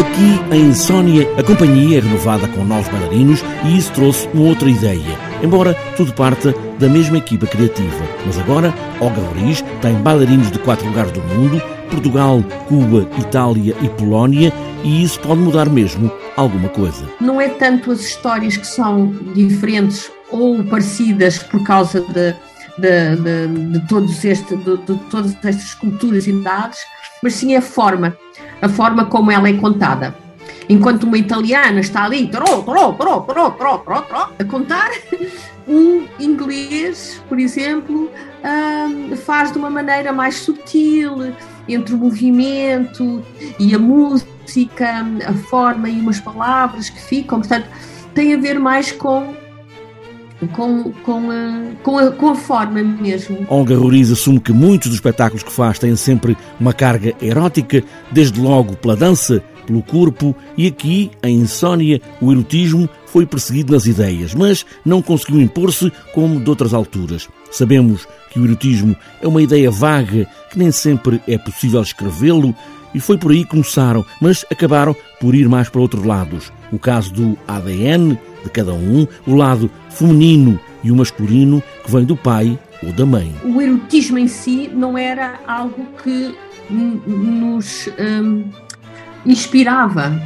Aqui em Insónia, a companhia é renovada com novos bailarinos e isso trouxe uma outra ideia. Embora tudo parta da mesma equipa criativa. Mas agora, Olga Roriz tem bailarinos de quatro lugares do mundo, Portugal, Cuba, Itália e Polónia, e isso pode mudar mesmo alguma coisa. Não é tanto as histórias que são diferentes ou parecidas por causa de, de, de, de todos este, de, de todas estas culturas e idades, mas sim a forma, a forma como ela é contada. Enquanto uma italiana está ali tró, tró, tró, tró, tró, tró, tró, a contar, um inglês, por exemplo, faz de uma maneira mais sutil, entre o movimento e a música, a forma e umas palavras que ficam, portanto, tem a ver mais com com, com, a, com, a, com a forma mesmo. Olga Roriz assume que muitos dos espetáculos que faz têm sempre uma carga erótica, desde logo pela dança, pelo corpo, e aqui, em Insónia, o erotismo foi perseguido nas ideias, mas não conseguiu impor-se como de outras alturas. Sabemos que o erotismo é uma ideia vaga, que nem sempre é possível escrevê-lo, e foi por aí que começaram, mas acabaram por ir mais para outros lados. O caso do ADN de cada um, o lado feminino e o masculino que vem do pai ou da mãe. O erotismo em si não era algo que nos hum, inspirava.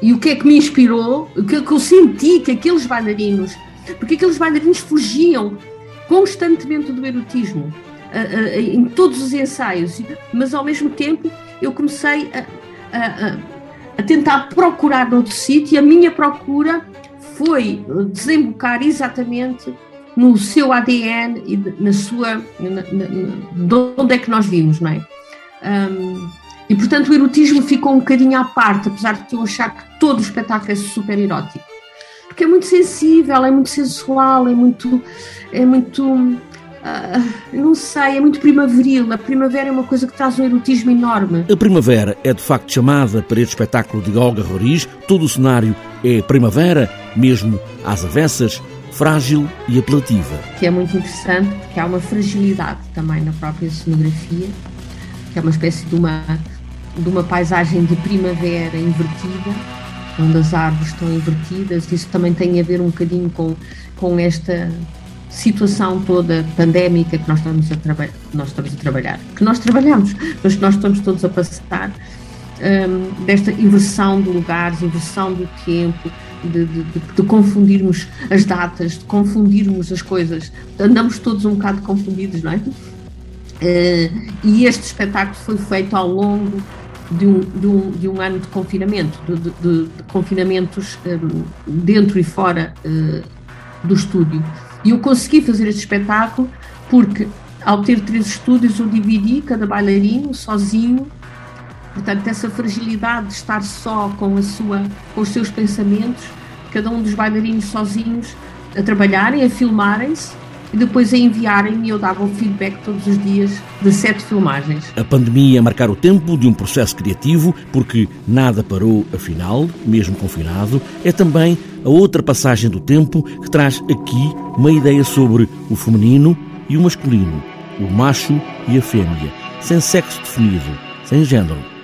E o que é que me inspirou? O que, que eu senti que aqueles bailarinos, porque aqueles bailarinos fugiam constantemente do erotismo em todos os ensaios, mas ao mesmo tempo eu comecei a, a tentar procurar noutro sítio e a minha procura foi desembocar exatamente no seu ADN e na sua. Na, na, de onde é que nós vimos, não é? Um, e portanto o erotismo ficou um bocadinho à parte, apesar de eu achar que todo o espetáculo é super erótico. Porque é muito sensível, é muito sensual, é muito. É muito Uh, não sei, é muito primaveril. A primavera é uma coisa que traz um erotismo enorme. A primavera é de facto chamada para este espetáculo de Olga Roriz. Todo o cenário é primavera, mesmo às avessas, frágil e apelativa. Que é muito interessante, porque há uma fragilidade também na própria cenografia, que é uma espécie de uma, de uma paisagem de primavera invertida, onde as árvores estão invertidas. Isso também tem a ver um bocadinho com, com esta situação toda pandémica que nós estamos a, traba nós estamos a trabalhar, que nós trabalhamos, mas que nós estamos todos a passar, um, desta inversão de lugares, inversão do tempo, de, de, de, de, confundirmos as datas, de confundirmos as coisas. Andamos todos um bocado confundidos, não é? Uh, e este espetáculo foi feito ao longo de um, um, um ano de confinamento, de, confinamentos um, dentro e fora uh, do estúdio. E eu consegui fazer este espetáculo porque, ao ter três estúdios, eu dividi cada bailarino sozinho. Portanto, essa fragilidade de estar só com, a sua, com os seus pensamentos, cada um dos bailarinos sozinhos a trabalharem, a filmarem-se e depois a enviarem-me e eu dava o feedback todos os dias de sete filmagens. A pandemia a marcar o tempo de um processo criativo, porque nada parou, afinal, mesmo confinado, é também a outra passagem do tempo que traz aqui uma ideia sobre o feminino e o masculino, o macho e a fêmea, sem sexo definido, sem género